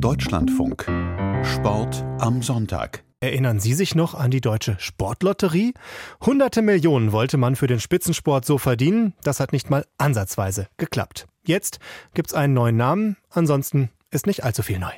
Deutschlandfunk. Sport am Sonntag. Erinnern Sie sich noch an die deutsche Sportlotterie? Hunderte Millionen wollte man für den Spitzensport so verdienen. Das hat nicht mal ansatzweise geklappt. Jetzt gibt's einen neuen Namen. Ansonsten ist nicht allzu viel neu.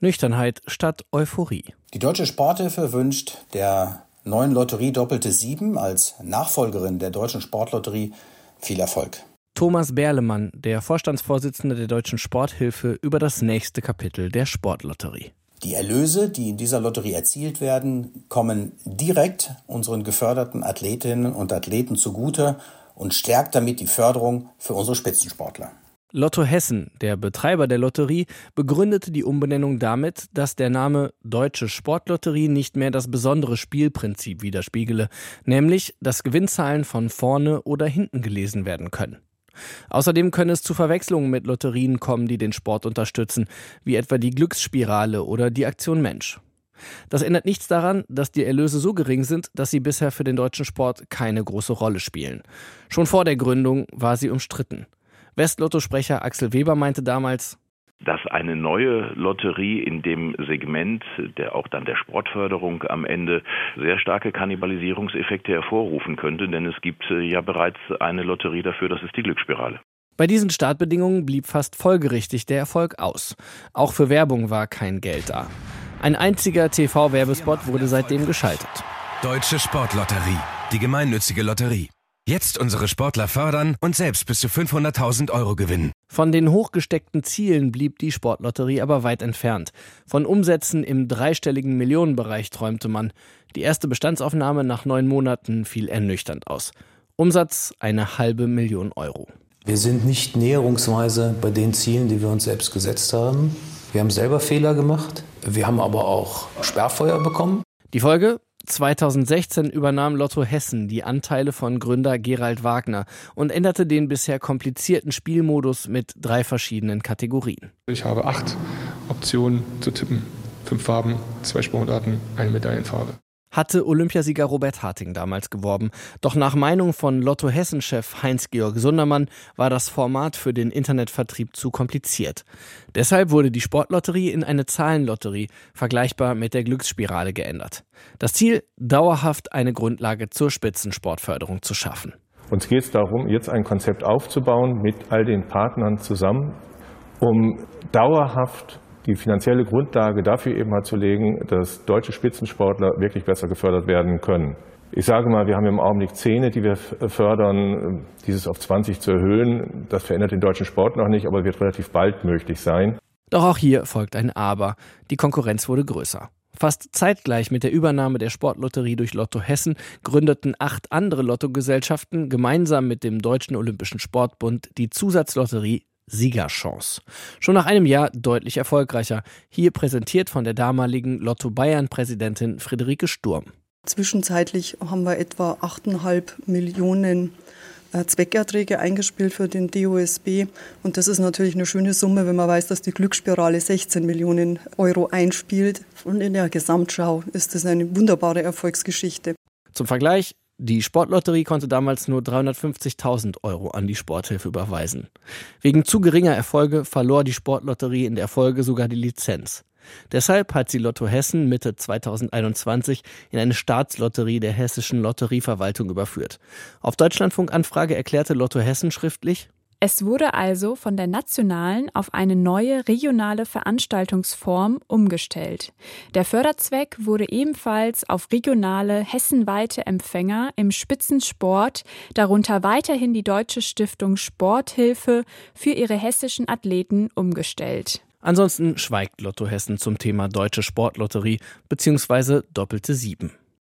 Nüchternheit statt Euphorie. Die Deutsche Sporthilfe wünscht der neuen Lotterie Doppelte Sieben als Nachfolgerin der Deutschen Sportlotterie viel Erfolg. Thomas Berlemann, der Vorstandsvorsitzende der Deutschen Sporthilfe, über das nächste Kapitel der Sportlotterie. Die Erlöse, die in dieser Lotterie erzielt werden, kommen direkt unseren geförderten Athletinnen und Athleten zugute und stärkt damit die Förderung für unsere Spitzensportler. Lotto Hessen, der Betreiber der Lotterie, begründete die Umbenennung damit, dass der Name Deutsche Sportlotterie nicht mehr das besondere Spielprinzip widerspiegele, nämlich dass Gewinnzahlen von vorne oder hinten gelesen werden können. Außerdem könne es zu Verwechslungen mit Lotterien kommen, die den Sport unterstützen, wie etwa die Glücksspirale oder die Aktion Mensch. Das ändert nichts daran, dass die Erlöse so gering sind, dass sie bisher für den deutschen Sport keine große Rolle spielen. Schon vor der Gründung war sie umstritten. Westlotto-Sprecher Axel Weber meinte damals, dass eine neue Lotterie in dem Segment, der auch dann der Sportförderung am Ende sehr starke Kannibalisierungseffekte hervorrufen könnte, denn es gibt äh, ja bereits eine Lotterie dafür, das ist die Glücksspirale. Bei diesen Startbedingungen blieb fast folgerichtig der Erfolg aus. Auch für Werbung war kein Geld da. Ein einziger TV-Werbespot wurde seitdem geschaltet. Deutsche Sportlotterie, die gemeinnützige Lotterie. Jetzt unsere Sportler fördern und selbst bis zu 500.000 Euro gewinnen. Von den hochgesteckten Zielen blieb die Sportlotterie aber weit entfernt. Von Umsätzen im dreistelligen Millionenbereich träumte man. Die erste Bestandsaufnahme nach neun Monaten fiel ernüchternd aus. Umsatz eine halbe Million Euro. Wir sind nicht näherungsweise bei den Zielen, die wir uns selbst gesetzt haben. Wir haben selber Fehler gemacht. Wir haben aber auch Sperrfeuer bekommen. Die Folge? 2016 übernahm Lotto Hessen die Anteile von Gründer Gerald Wagner und änderte den bisher komplizierten Spielmodus mit drei verschiedenen Kategorien. Ich habe acht Optionen zu tippen. Fünf Farben, zwei Sportarten, eine Medaillenfarbe hatte Olympiasieger Robert Harting damals geworben. Doch nach Meinung von Lotto Hessen-Chef Heinz-Georg Sundermann war das Format für den Internetvertrieb zu kompliziert. Deshalb wurde die Sportlotterie in eine Zahlenlotterie, vergleichbar mit der Glücksspirale, geändert. Das Ziel, dauerhaft eine Grundlage zur Spitzensportförderung zu schaffen. Uns geht es darum, jetzt ein Konzept aufzubauen mit all den Partnern zusammen, um dauerhaft die finanzielle Grundlage dafür eben mal zu legen, dass deutsche Spitzensportler wirklich besser gefördert werden können. Ich sage mal, wir haben im Augenblick Zähne, die wir fördern. Dieses auf 20 zu erhöhen, das verändert den deutschen Sport noch nicht, aber wird relativ bald möglich sein. Doch auch hier folgt ein Aber. Die Konkurrenz wurde größer. Fast zeitgleich mit der Übernahme der Sportlotterie durch Lotto Hessen gründeten acht andere Lottogesellschaften gemeinsam mit dem Deutschen Olympischen Sportbund die Zusatzlotterie Siegerchance. Schon nach einem Jahr deutlich erfolgreicher. Hier präsentiert von der damaligen Lotto Bayern-Präsidentin Friederike Sturm. Zwischenzeitlich haben wir etwa 8,5 Millionen äh, Zweckerträge eingespielt für den DOSB. Und das ist natürlich eine schöne Summe, wenn man weiß, dass die Glücksspirale 16 Millionen Euro einspielt. Und in der Gesamtschau ist das eine wunderbare Erfolgsgeschichte. Zum Vergleich, die Sportlotterie konnte damals nur 350.000 Euro an die Sporthilfe überweisen. Wegen zu geringer Erfolge verlor die Sportlotterie in der Folge sogar die Lizenz. Deshalb hat sie Lotto Hessen Mitte 2021 in eine Staatslotterie der hessischen Lotterieverwaltung überführt. Auf Deutschlandfunkanfrage erklärte Lotto Hessen schriftlich, es wurde also von der nationalen auf eine neue regionale Veranstaltungsform umgestellt. Der Förderzweck wurde ebenfalls auf regionale hessenweite Empfänger im Spitzensport, darunter weiterhin die Deutsche Stiftung Sporthilfe für ihre hessischen Athleten umgestellt. Ansonsten schweigt Lotto Hessen zum Thema Deutsche Sportlotterie bzw. Doppelte Sieben.